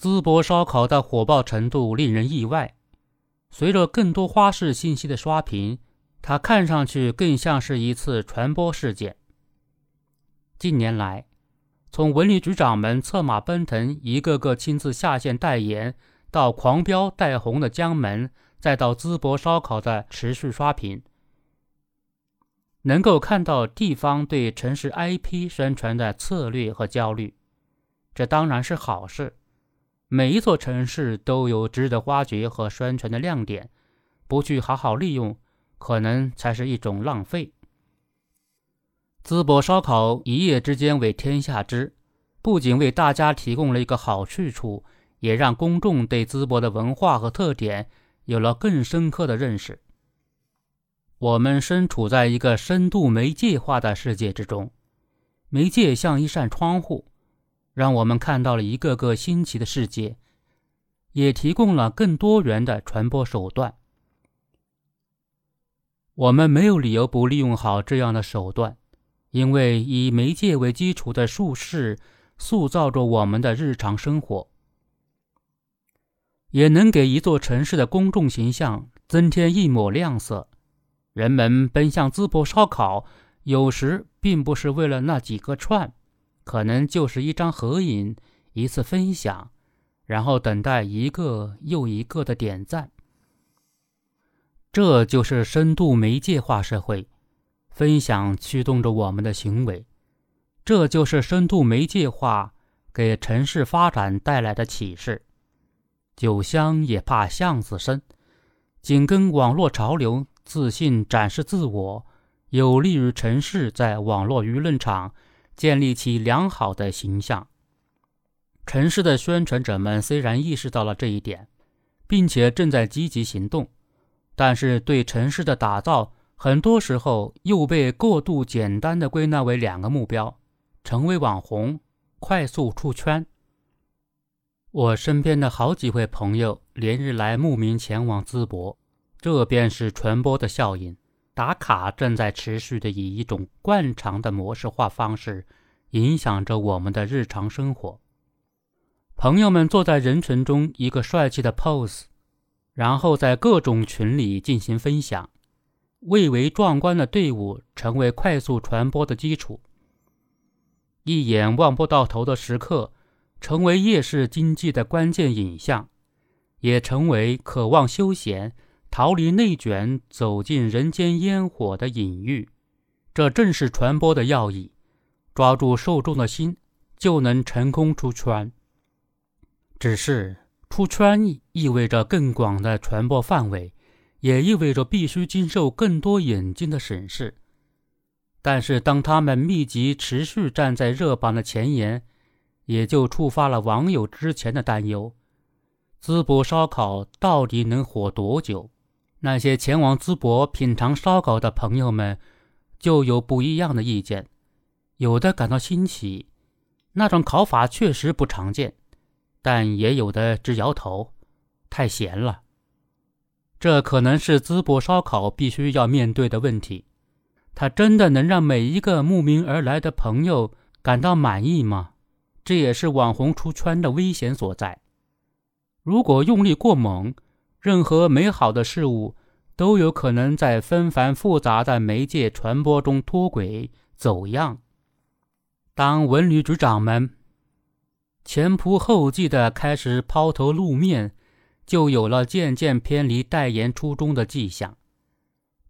淄博烧烤的火爆程度令人意外。随着更多花式信息的刷屏，它看上去更像是一次传播事件。近年来，从文旅局长们策马奔腾，一个个亲自下线代言，到狂飙带红的江门，再到淄博烧烤的持续刷屏，能够看到地方对城市 IP 宣传的策略和焦虑。这当然是好事。每一座城市都有值得挖掘和宣传的亮点，不去好好利用，可能才是一种浪费。淄博烧烤一夜之间为天下知，不仅为大家提供了一个好去处，也让公众对淄博的文化和特点有了更深刻的认识。我们身处在一个深度媒介化的世界之中，媒介像一扇窗户，让我们看到了一个个新奇的世界，也提供了更多元的传播手段。我们没有理由不利用好这样的手段。因为以媒介为基础的术式塑造着我们的日常生活，也能给一座城市的公众形象增添一抹亮色。人们奔向淄博烧烤，有时并不是为了那几个串，可能就是一张合影、一次分享，然后等待一个又一个的点赞。这就是深度媒介化社会。分享驱动着我们的行为，这就是深度媒介化给城市发展带来的启示。酒香也怕巷子深，紧跟网络潮流，自信展示自我，有利于城市在网络舆论场建立起良好的形象。城市的宣传者们虽然意识到了这一点，并且正在积极行动，但是对城市的打造。很多时候又被过度简单的归纳为两个目标：成为网红，快速出圈。我身边的好几位朋友连日来慕名前往淄博，这便是传播的效应。打卡正在持续的以一种惯常的模式化方式影响着我们的日常生活。朋友们坐在人群中一个帅气的 pose，然后在各种群里进行分享。蔚为壮观的队伍成为快速传播的基础，一眼望不到头的时刻成为夜市经济的关键影像，也成为渴望休闲、逃离内卷、走进人间烟火的隐喻。这正是传播的要义，抓住受众的心，就能成功出圈。只是出圈意味着更广的传播范围。也意味着必须经受更多眼睛的审视，但是当他们密集持续站在热榜的前沿，也就触发了网友之前的担忧：淄博烧烤到底能火多久？那些前往淄博品尝烧烤的朋友们就有不一样的意见，有的感到新奇，那种烤法确实不常见，但也有的直摇头，太咸了。这可能是淄博烧烤必须要面对的问题。它真的能让每一个慕名而来的朋友感到满意吗？这也是网红出圈的危险所在。如果用力过猛，任何美好的事物都有可能在纷繁复杂的媒介传播中脱轨走样。当文旅局长们前仆后继地开始抛头露面。就有了渐渐偏离代言初衷的迹象，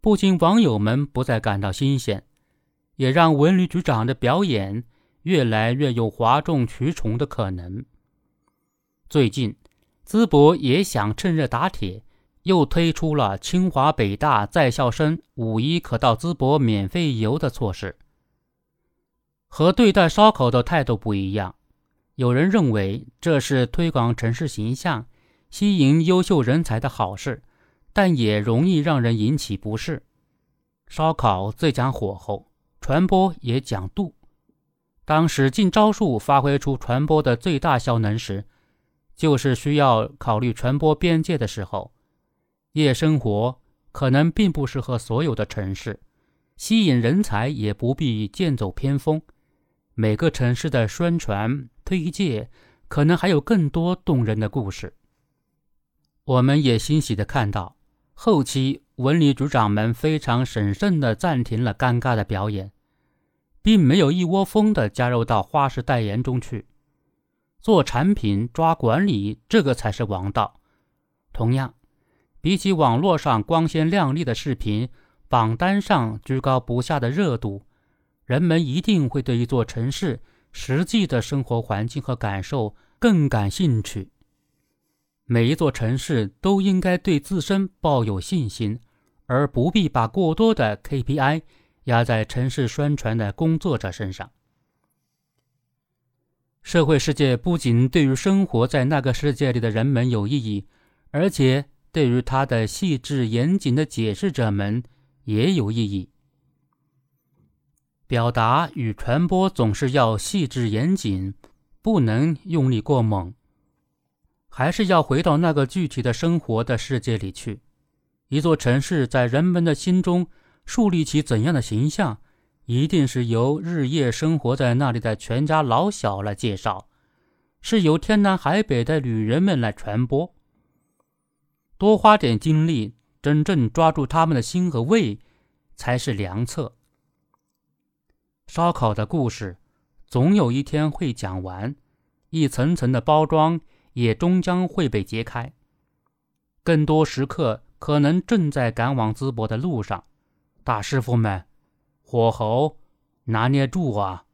不仅网友们不再感到新鲜，也让文旅局长的表演越来越有哗众取宠的可能。最近，淄博也想趁热打铁，又推出了清华、北大在校生五一可到淄博免费游的措施。和对待烧烤的态度不一样，有人认为这是推广城市形象。吸引优秀人才的好事，但也容易让人引起不适。烧烤最讲火候，传播也讲度。当使劲招数发挥出传播的最大效能时，就是需要考虑传播边界的时候。夜生活可能并不适合所有的城市，吸引人才也不必剑走偏锋。每个城市的宣传推介。可能还有更多动人的故事。我们也欣喜地看到，后期文旅组长们非常审慎地暂停了尴尬的表演，并没有一窝蜂地加入到花式代言中去。做产品抓管理，这个才是王道。同样，比起网络上光鲜亮丽的视频、榜单上居高不下的热度，人们一定会对一座城市实际的生活环境和感受更感兴趣。每一座城市都应该对自身抱有信心，而不必把过多的 KPI 压在城市宣传的工作者身上。社会世界不仅对于生活在那个世界里的人们有意义，而且对于它的细致严谨的解释者们也有意义。表达与传播总是要细致严谨，不能用力过猛。还是要回到那个具体的生活的世界里去。一座城市在人们的心中树立起怎样的形象，一定是由日夜生活在那里的全家老小来介绍，是由天南海北的旅人们来传播。多花点精力，真正抓住他们的心和胃，才是良策。烧烤的故事，总有一天会讲完，一层层的包装。也终将会被揭开。更多食客可能正在赶往淄博的路上，大师傅们，火候拿捏住啊！